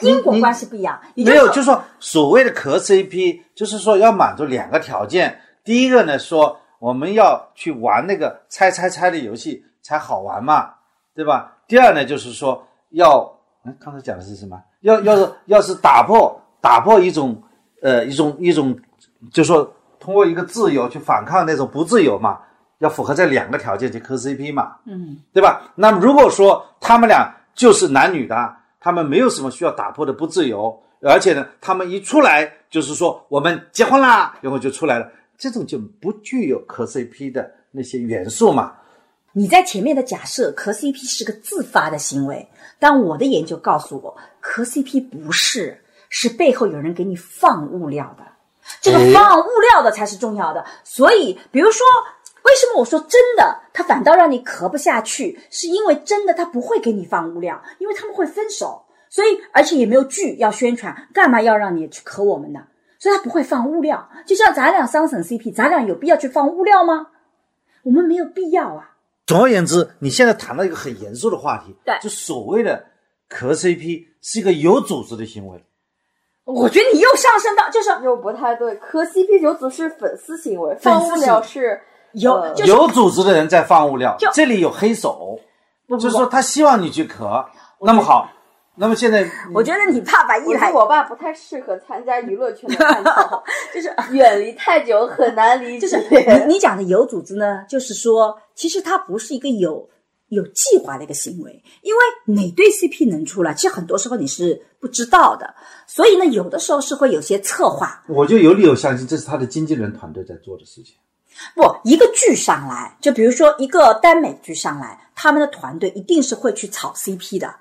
因果关系不一样，没有，就是说所谓的磕 CP，就是说要满足两个条件。第一个呢，说我们要去玩那个猜猜猜的游戏才好玩嘛，对吧？第二呢，就是说要，嗯，刚才讲的是什么？要要是 要是打破打破一种呃一种一种，就说通过一个自由去反抗那种不自由嘛，要符合这两个条件去磕 CP 嘛，嗯，对吧？那么如果说他们俩就是男女的，他们没有什么需要打破的不自由，而且呢，他们一出来就是说我们结婚啦，然后就出来了，这种就不具有磕 CP 的那些元素嘛。你在前面的假设磕 CP 是个自发的行为，但我的研究告诉我，磕 CP 不是，是背后有人给你放物料的，这个哎放物料的才是重要的。所以，比如说，为什么我说真的，他反倒让你磕不下去，是因为真的他不会给你放物料，因为他们会分手，所以而且也没有剧要宣传，干嘛要让你去磕我们呢？所以他不会放物料。就像咱俩桑葚 CP，咱俩有必要去放物料吗？我们没有必要啊。总而言之，你现在谈到一个很严肃的话题，对就所谓的磕 CP 是一个有组织的行为。我觉得你又上升到就是又不太对，磕 CP 有组是粉丝行为，放物料是有呃就是有组织的人在放物料，这里有黑手，不就是说他希望你去磕。那么好，那么现在我觉得你爸爸一来我我爸不太适合参加娱乐圈的 探讨，就是远离太久很难理就解。是你你讲的有组织呢，就是说其实它不是一个有有计划的一个行为，因为哪对 CP 能出来，其实很多时候你是不知道的，所以呢，有的时候是会有些策划，我就有理由相信这是他的经纪人团队在做的事情。不，一个剧上来，就比如说一个耽美剧上来，他们的团队一定是会去炒 CP 的。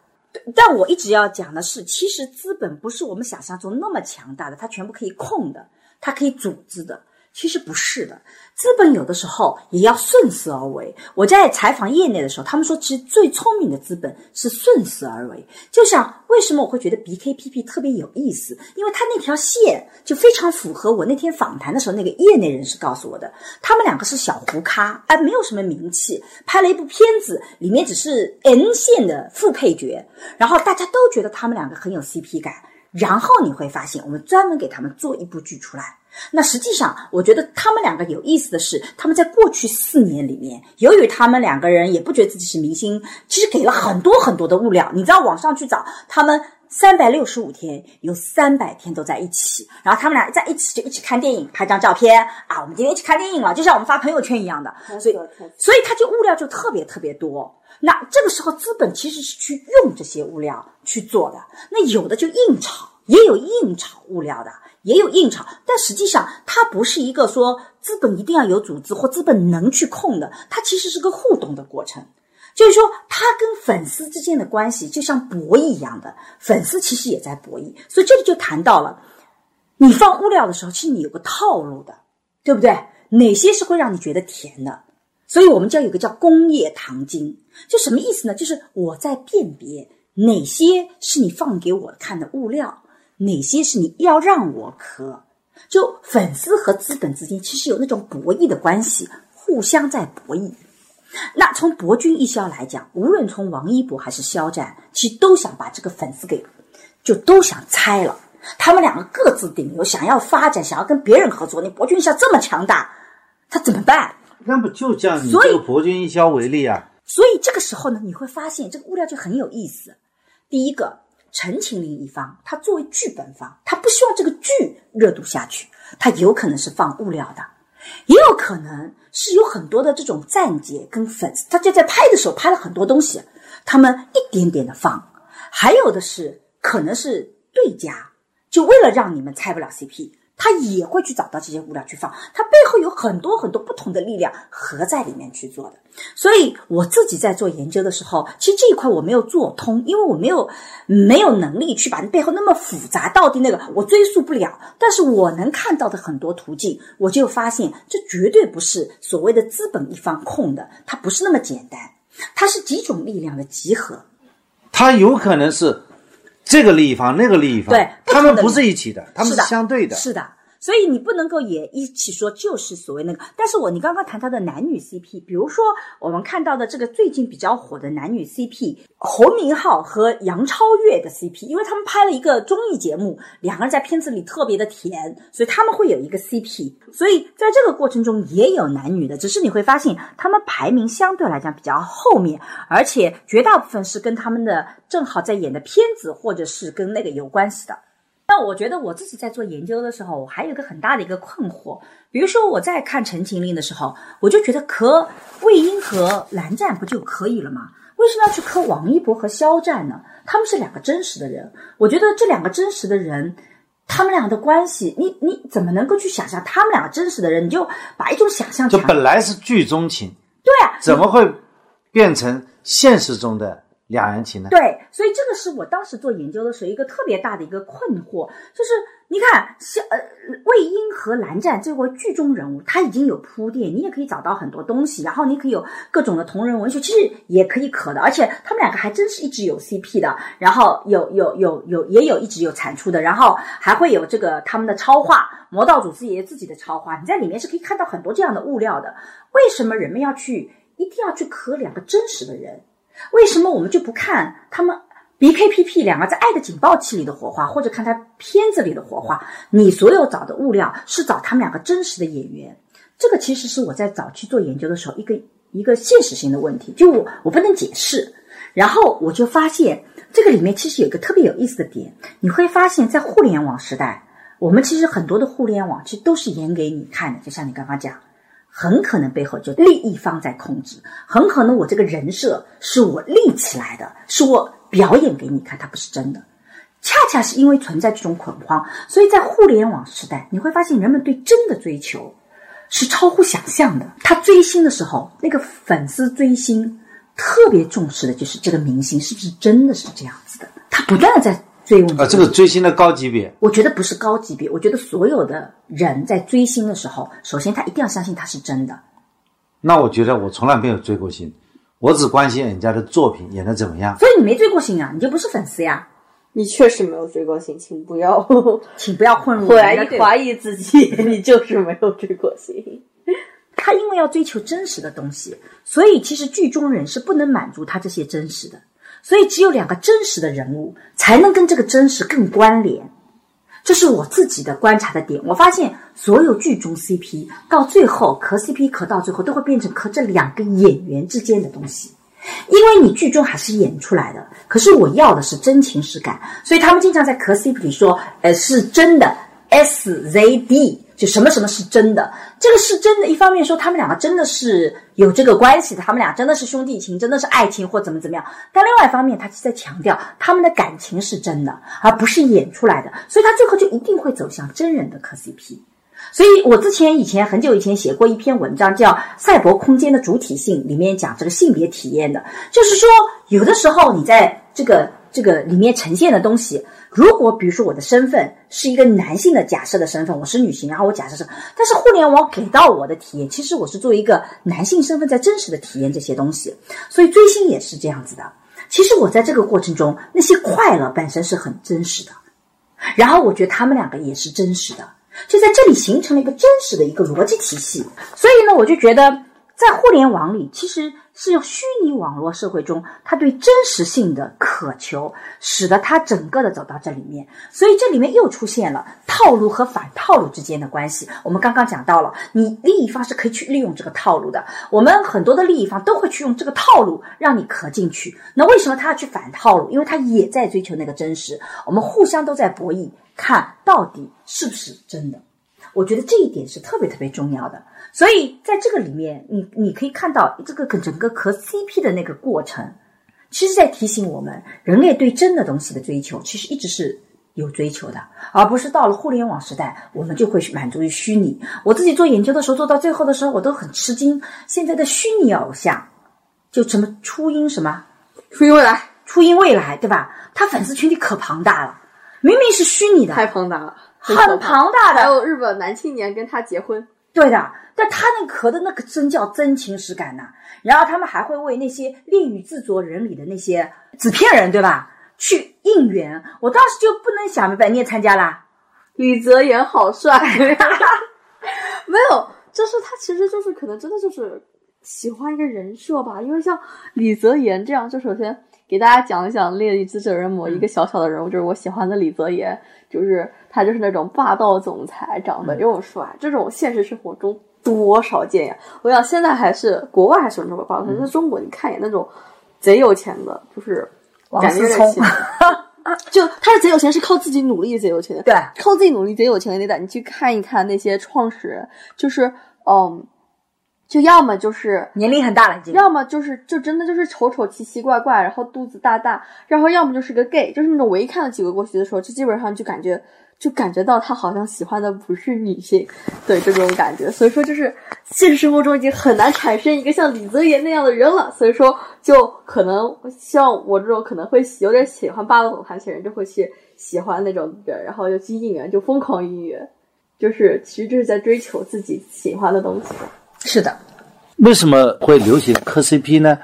但我一直要讲的是，其实资本不是我们想象中那么强大的，它全部可以控的，它可以组织的。其实不是的，资本有的时候也要顺势而为。我在采访业内的时候，他们说，其实最聪明的资本是顺势而为。就像为什么我会觉得 BKPP 特别有意思，因为它那条线就非常符合我那天访谈的时候那个业内人士告诉我的。他们两个是小胡咖，哎，没有什么名气，拍了一部片子，里面只是 N 线的副配角，然后大家都觉得他们两个很有 CP 感。然后你会发现，我们专门给他们做一部剧出来。那实际上，我觉得他们两个有意思的是，他们在过去四年里面，由于他们两个人也不觉得自己是明星，其实给了很多很多的物料。你知道网上去找他们三百六十五天，有三百天都在一起，然后他们俩在一起就一起看电影、拍张照片啊，我们今天一起看电影了，就像我们发朋友圈一样的。所以，所以他就物料就特别特别多。那这个时候，资本其实是去用这些物料去做的。那有的就硬炒，也有硬炒物料的，也有硬炒。但实际上，它不是一个说资本一定要有组织或资本能去控的，它其实是个互动的过程。就是说，他跟粉丝之间的关系就像博弈一样的，粉丝其实也在博弈。所以这里就谈到了，你放物料的时候，其实你有个套路的，对不对？哪些是会让你觉得甜的？所以我们叫有个叫工业糖精，就什么意思呢？就是我在辨别哪些是你放给我看的物料，哪些是你要让我磕。就粉丝和资本之间其实有那种博弈的关系，互相在博弈。那从博君一肖来讲，无论从王一博还是肖战，其实都想把这个粉丝给，就都想拆了。他们两个各自顶流，想要发展，想要跟别人合作。你博君一肖这么强大，他怎么办？那不就叫你这个博君一肖为例啊？所以这个时候呢，你会发现这个物料就很有意思。第一个，陈情令一方，他作为剧本方，他不希望这个剧热度下去，他有可能是放物料的，也有可能是有很多的这种站姐跟粉丝，他就在拍的时候拍了很多东西，他们一点点的放，还有的是可能是对家，就为了让你们拆不了 CP。他也会去找到这些物料去放，它背后有很多很多不同的力量合在里面去做的。所以我自己在做研究的时候，其实这一块我没有做通，因为我没有没有能力去把背后那么复杂到底那个我追溯不了。但是我能看到的很多途径，我就发现这绝对不是所谓的资本一方控的，它不是那么简单，它是几种力量的集合。它有可能是这个利益方、那个利益方，对他们不是一起的，他们是相对的。是的，所以你不能够也一起说就是所谓那个。但是我你刚刚谈到的男女 CP，比如说我们看到的这个最近比较火的男女 CP，侯明昊和杨超越的 CP，因为他们拍了一个综艺节目，两个人在片子里特别的甜，所以他们会有一个 CP。所以在这个过程中也有男女的，只是你会发现他们排名相对来讲比较后面，而且绝大部分是跟他们的正好在演的片子或者是跟那个有关系的。那我觉得我自己在做研究的时候，我还有一个很大的一个困惑。比如说我在看《陈情令》的时候，我就觉得磕魏婴和蓝湛不就可以了吗？为什么要去磕王一博和肖战呢？他们是两个真实的人，我觉得这两个真实的人，他们俩的关系，你你怎么能够去想象他们两个真实的人？你就把一种想象就本来是剧中情，对啊，怎么会变成现实中的？两人情呢？对，所以这个是我当时做研究的时候一个特别大的一个困惑，就是你看，像呃魏婴和蓝湛这位剧中人物，他已经有铺垫，你也可以找到很多东西，然后你可以有各种的同人文学，其实也可以可的，而且他们两个还真是一直有 CP 的，然后有有有有也有一直有产出的，然后还会有这个他们的超话，魔道祖师爷自己的超话，你在里面是可以看到很多这样的物料的。为什么人们要去一定要去磕两个真实的人？为什么我们就不看他们 B K P P 两个在《爱的警报器》里的火花，或者看他片子里的火花？你所有找的物料是找他们两个真实的演员，这个其实是我在早期做研究的时候一个一个现实性的问题，就我我不能解释。然后我就发现这个里面其实有一个特别有意思的点，你会发现在互联网时代，我们其实很多的互联网其实都是演给你看的，就像你刚刚讲。很可能背后就利益方在控制，很可能我这个人设是我立起来的，是我表演给你看，它不是真的。恰恰是因为存在这种恐慌，所以在互联网时代，你会发现人们对真的追求是超乎想象的。他追星的时候，那个粉丝追星特别重视的就是这个明星是不是真的是这样子的，他不断的在。追问啊，这个追星的高级别，我觉得不是高级别。我觉得所有的人在追星的时候，首先他一定要相信他是真的。那我觉得我从来没有追过星，我只关心人家的作品演的怎么样。所以你没追过星啊，你就不是粉丝呀。你确实没有追过星，请不要，请不要混入怀疑怀疑自己，你就是没有追过星。他因为要追求真实的东西，所以其实剧中人是不能满足他这些真实的。所以，只有两个真实的人物才能跟这个真实更关联，这是我自己的观察的点。我发现，所有剧中 CP 到最后磕 CP 磕到最后，都会变成磕这两个演员之间的东西，因为你剧中还是演出来的。可是我要的是真情实感，所以他们经常在磕 CP 里说，呃，是真的 SZD。就什么什么是真的？这个是真的。一方面说他们两个真的是有这个关系的，他们俩真的是兄弟情，真的是爱情或怎么怎么样。但另外一方面，他是在强调他们的感情是真的，而不是演出来的。所以他最后就一定会走向真人的磕 CP。所以我之前以前很久以前写过一篇文章，叫《赛博空间的主体性》，里面讲这个性别体验的，就是说有的时候你在这个这个里面呈现的东西。如果比如说我的身份是一个男性的假设的身份，我是女性，然后我假设是，但是互联网给到我的体验，其实我是作为一个男性身份在真实的体验这些东西，所以追星也是这样子的。其实我在这个过程中，那些快乐本身是很真实的，然后我觉得他们两个也是真实的，就在这里形成了一个真实的一个逻辑体系。所以呢，我就觉得在互联网里，其实。是虚拟网络社会中，他对真实性的渴求，使得他整个的走到这里面。所以这里面又出现了套路和反套路之间的关系。我们刚刚讲到了，你利益方是可以去利用这个套路的。我们很多的利益方都会去用这个套路让你磕进去。那为什么他要去反套路？因为他也在追求那个真实。我们互相都在博弈，看到底是不是真的。我觉得这一点是特别特别重要的。所以在这个里面，你你可以看到这个跟整个磕 CP 的那个过程，其实在提醒我们，人类对真的东西的追求，其实一直是有追求的，而不是到了互联网时代，我们就会满足于虚拟。我自己做研究的时候，做到最后的时候，我都很吃惊。现在的虚拟偶像，就什么初音什么，初音未来，初音未来，对吧？他粉丝群体可庞大了，明明是虚拟的，太庞大了，很庞大的。还有日本男青年跟他结婚。对的，但他那咳的那个真叫真情实感呐。然后他们还会为那些恋与制作人里的那些纸片人，对吧？去应援。我当时就不能想明白，你也参加啦？李泽言好帅，没有，就是他其实就是可能真的就是喜欢一个人设吧，因为像李泽言这样，就首先给大家讲一讲《恋与制作人》某一个小小的人物，就是我喜欢的李泽言，就是他就是那种霸道总裁，长得又帅，这种现实生活中多少见呀！我想现在还是国外还是有这种霸道，但是中国你看一眼那种贼有钱的，就是感觉有点奇怪就他是贼有钱，是靠自己努力贼有钱的。对靠自己努力贼有钱的那代，你去看一看那些创始人，就是嗯，就要么就是年龄很大了已经。要么就是就真的就是丑丑奇奇怪怪，然后肚子大大，然后要么就是个 gay，就是那种我一看到几个过去的时候，就基本上就感觉就感觉到他好像喜欢的不是女性，对这种感觉。所以说就是现实生活中已经很难产生一个像李泽言那样的人了，所以说就可能像我这种可能会喜有点喜欢霸道总裁型人，就会去喜欢那种人，然后就去应援，就疯狂应援，就是其实这是在追求自己喜欢的东西。是的，为什么会流行磕 CP 呢？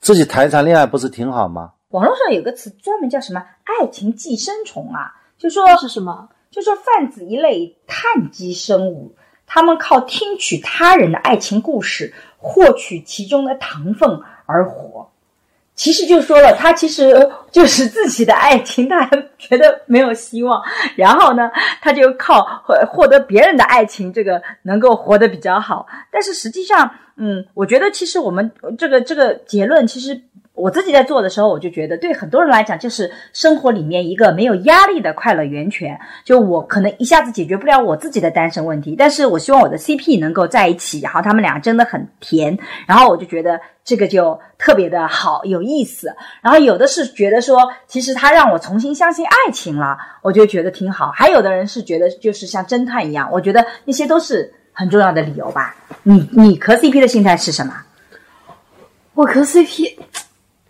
自己谈一场恋爱不是挺好吗？网络上有个词专门叫什么“爱情寄生虫”啊，就说是什么？就说泛指一类碳基生物，他们靠听取他人的爱情故事，获取其中的糖分而活。其实就说了，他其实 就是自己的爱情，他还觉得没有希望，然后呢，他就靠获获得别人的爱情，这个能够活得比较好。但是实际上，嗯，我觉得其实我们这个这个结论，其实我自己在做的时候，我就觉得对很多人来讲，就是生活里面一个没有压力的快乐源泉。就我可能一下子解决不了我自己的单身问题，但是我希望我的 CP 能够在一起，然后他们俩真的很甜，然后我就觉得这个就特别的好有意思。然后有的是觉得说，其实他让我重新相信爱情了，我就觉得挺好。还有的人是觉得就是像侦探一样，我觉得那些都是很重要的理由吧。你你磕 CP 的心态是什么？我磕 CP，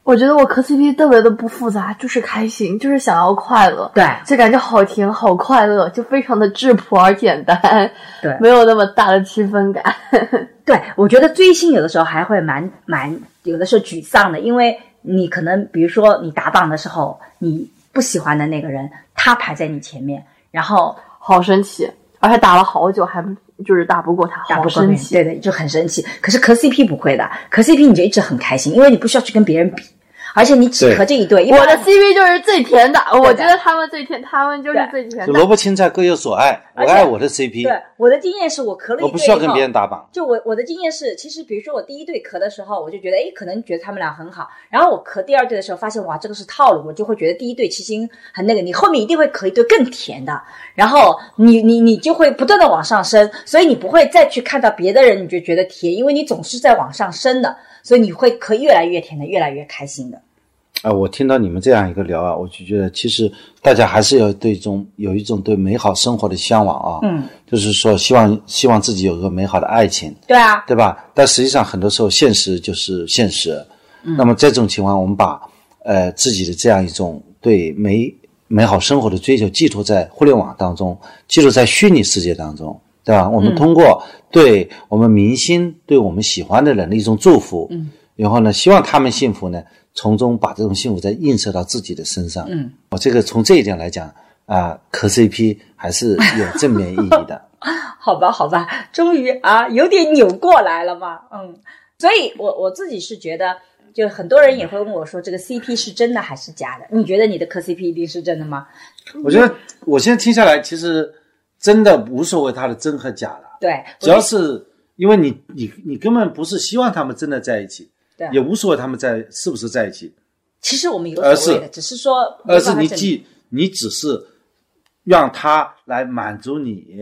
我觉得我磕 CP 特别的不复杂，就是开心，就是想要快乐，对就感觉好甜好快乐，就非常的质朴而简单，对没有那么大的区分感。对，我觉得追星有的时候还会蛮蛮，有的时候沮丧的，因为你可能比如说你打榜的时候，你不喜欢的那个人，他排在你前面，然后好生气，而且打了好久还就是打不过他，好打不过别人，生气。对对，就很生气。可是磕 CP 不会的，磕 CP 你就一直很开心，因为你不需要去跟别人比，而且你只对磕这一对。一我的 CP 就是最甜的，我觉得他们最甜，他们就是最甜的。就萝卜青菜各有所爱，我爱我的 CP，对我的经验是我磕了一对我不需要跟别人打榜。就我我的经验是，其实比如说我第一对磕的时候，我就觉得哎，可能觉得他们俩很好。然后我磕第二对的时候，发现哇，这个是套路，我就会觉得第一对其实很那个，你后面一定会磕一对更甜的，然后你你你就会不断的往上升，所以你不会再去看到别的人你就觉得甜，因为你总是在往上升的，所以你会磕越来越甜的，越来越开心的。啊，我听到你们这样一个聊啊，我就觉得其实大家还是要对一种有一种对美好生活的向往啊，嗯，就是说希望希望自己有个美好的爱情，对啊，对吧？但实际上很多时候现实就是现实。嗯那么这种情况，我们把呃自己的这样一种对美美好生活的追求寄托在互联网当中，寄托在虚拟世界当中，对吧？我们通过对我们明星、对我们喜欢的人的一种祝福，嗯，然后呢，希望他们幸福呢，从中把这种幸福再映射到自己的身上，嗯，我这个从这一点来讲啊，磕 CP 还是有正面意义的。好吧，好吧，终于啊，有点扭过来了嘛，嗯，所以我我自己是觉得，就很多人也会问我说，这个 CP 是真的还是假的？你觉得你的磕 CP 一定是真的吗？我觉得我现在听下来，其实真的无所谓它的真和假了。对，主要是因为你你你根本不是希望他们真的在一起，对也无所谓他们在是不是在一起，其实我们有而所谓的，是只是说而是你既你只是让他来满足你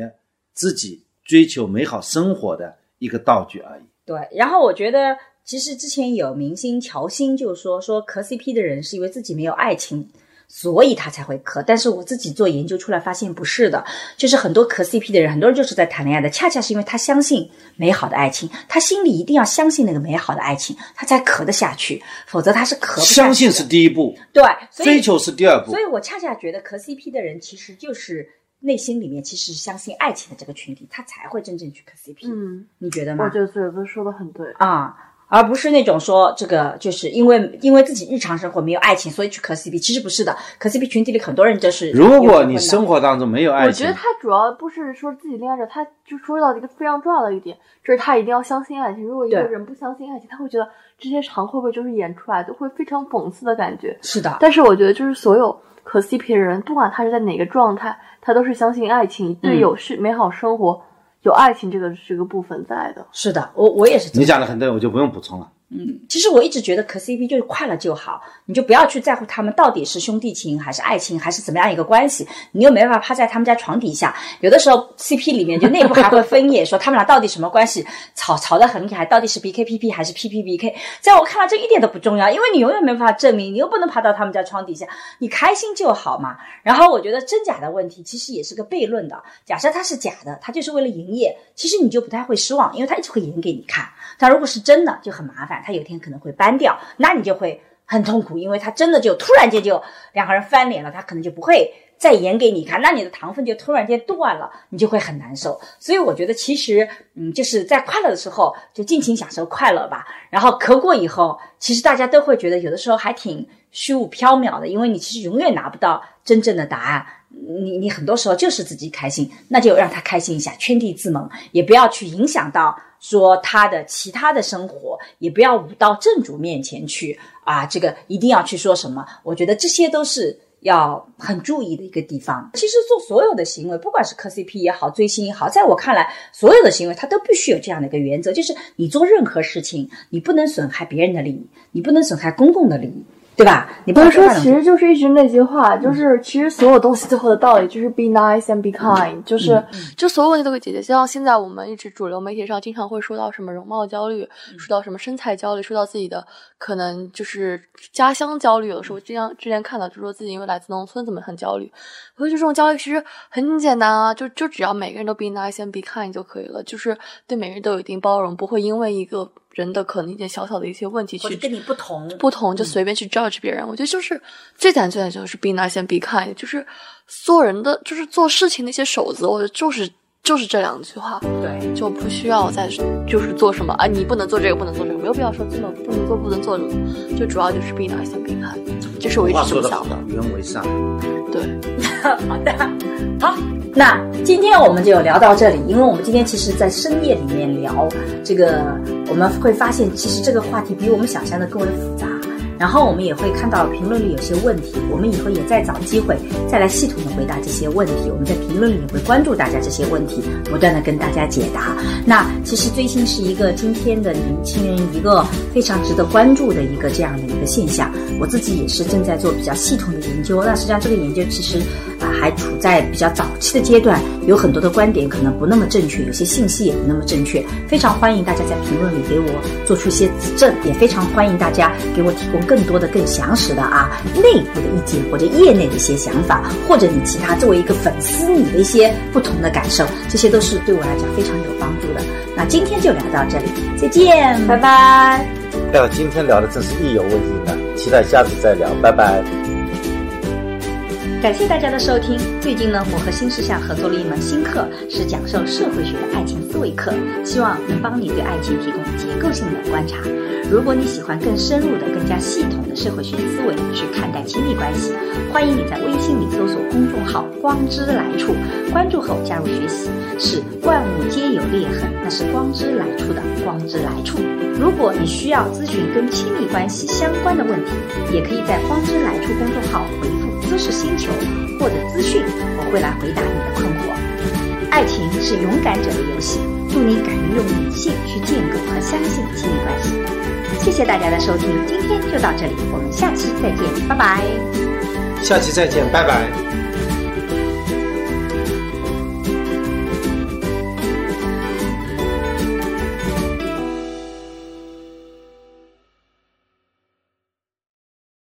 自己追求美好生活的一个道具而已。对。然后我觉得，其实之前有明星乔欣就说说磕 CP 的人是因为自己没有爱情。所以他才会磕，但是我自己做研究出来发现不是的，就是很多磕 CP 的人，很多人就是在谈恋爱的，恰恰是因为他相信美好的爱情，他心里一定要相信那个美好的爱情，他才磕得下去，否则他是磕不下去。相信是第一步，对，所以追求是第二步所。以我恰恰觉得磕 CP 的人其实就是内心里面其实是相信爱情的这个群体，他才会真正去磕 CP。嗯，你觉得吗？我觉得说的很对。啊，而不是那种说这个就是因为因为自己日常生活没有爱情，所以去磕 CP。其实不是的，磕 CP 群体里很多人就是如果你生活当中没有爱情我觉得，他主要不是说自己恋爱着，他就说到一个非常重要的一点，就是他一定要相信爱情。如果一个人不相信爱情，他会觉得这些场会不会就是演出来的，会非常讽刺的感觉。是的，但是我觉得，就是所有磕 CP 的人，不管他是在哪个状态，他都是相信爱情，对嗯有是美好生活有爱情这个这个部分在的。是的，我我也是你讲的很对，我就不用补充了。嗯其实我一直觉得磕 CP 就是快乐就好，你就不要去在乎他们到底是兄弟情还是爱情还是怎么样一个关系，你又没办法趴在他们家床底下。有的时候 CP 里面就内部还会分野，说他们俩到底什么关系，吵吵得很厉害，到底是 BKPP 还是 PPBK，在我看来这一点都不重要，因为你永远没办法证明，你又不能爬到他们家床底下，你开心就好嘛。然后我觉得真假的问题其实也是个悖论的，假设它是假的，它就是为了营业，其实你就不太会失望，因为它一直会演给你看。但如果是真的，就很麻烦，他有一天可能会搬掉，那你就会很痛苦，因为他真的就突然间就两个人翻脸了，他可能就不会再演给你看，那你的糖分就突然间断了，你就会很难受。所以我觉得其实，嗯，就是在快乐的时候就尽情享受快乐吧，然后咳过以后，其实大家都会觉得有的时候还挺虚无缥缈的，因为你其实永远拿不到真正的答案。你你很多时候就是自己开心，那就让他开心一下，圈地自萌，也不要去影响到说他的其他的生活，也不要舞到正主面前去啊，这个一定要去说什么？我觉得这些都是要很注意的一个地方。其实做所有的行为，不管是磕 CP 也好，追星也好，在我看来，所有的行为它都必须有这样的一个原则，就是你做任何事情，你不能损害别人的利益，你不能损害公共的利益，对吧？你不不是说，能坏了其实就是一直那句话，就是其实所有东西最后的道理就是 be nice and be kind，就是就所有问题都可以解决。就像现在我们一直主流媒体上经常会说到什么容貌焦虑，说到什么身材焦虑，说到自己的可能就是家乡焦虑。有的时候这样之前看到就说自己因为来自农村怎么很焦虑，我觉得这种焦虑其实很简单啊，就就只要每个人都 be nice and be kind 就可以了，就是对每个人都有一定包容，不会因为一个人的可能一点小小的一些问题去跟你不同，不同就随便去 judge 别人。我觉得就是最简单最简单就是 be nice and be kind，就是做人的就是做事情的一些守则，我觉得就是就是这两句话，对。就不需要再就是做什么啊，你不能做这个，不能做这个，没有必要说这么不能做不能做，就主要就是 be nice and be kind，这是我一直话这么想的说得好的，。人为善。对，好的，好，那今天我们就聊到这里，因为我们今天其实，在深夜里面聊这个，我们会发现，其实这个话题比我们想象的更为复杂。然后我们也会看到评论里有些问题，我们以后也再找机会再来系统的回答这些问题。我们在评论里也会关注大家这些问题，不断的跟大家解答。那其实追星是一个今天的年轻人一个非常值得关注的一个这样的一个现象。我自己也是正在做比较系统的研究。那实际上这个研究其实啊、还处在比较早期的阶段，有很多的观点可能不那么正确，有些信息也不那么正确。非常欢迎大家在评论里给我做出一些指正，也非常欢迎大家给我提供更多的、更详实的啊内部的意见或者业内的一些想法，或者你其他作为一个粉丝你的一些不同的感受，这些都是对我来讲非常有帮助的。那今天就聊到这里，再见，拜拜。哎呦，今天聊的真是意犹未尽啊！期待下次再聊，拜拜。感谢大家的收听。最近呢，我和新事项合作了一门新课，是讲授社会学的爱情思维课，希望能帮你对爱情提供结构性的观察。如果你喜欢更深入的、更加系统的社会学思维去看待亲密关系，欢迎你在微信里搜索公众号“光之来处”，关注后加入学习。是万物皆有裂痕，那是光之来处的光之来处。如果你需要咨询跟亲密关系相关的问题，也可以在“光之来处”公众号回复“知识星球”或者“资讯”，我会来回答你的困惑。爱情是勇敢者的游戏，祝你敢于用理性去建构和相信亲密关系。谢谢大家的收听，今天就到这里，我们下期再见，拜拜。下期再见，拜拜。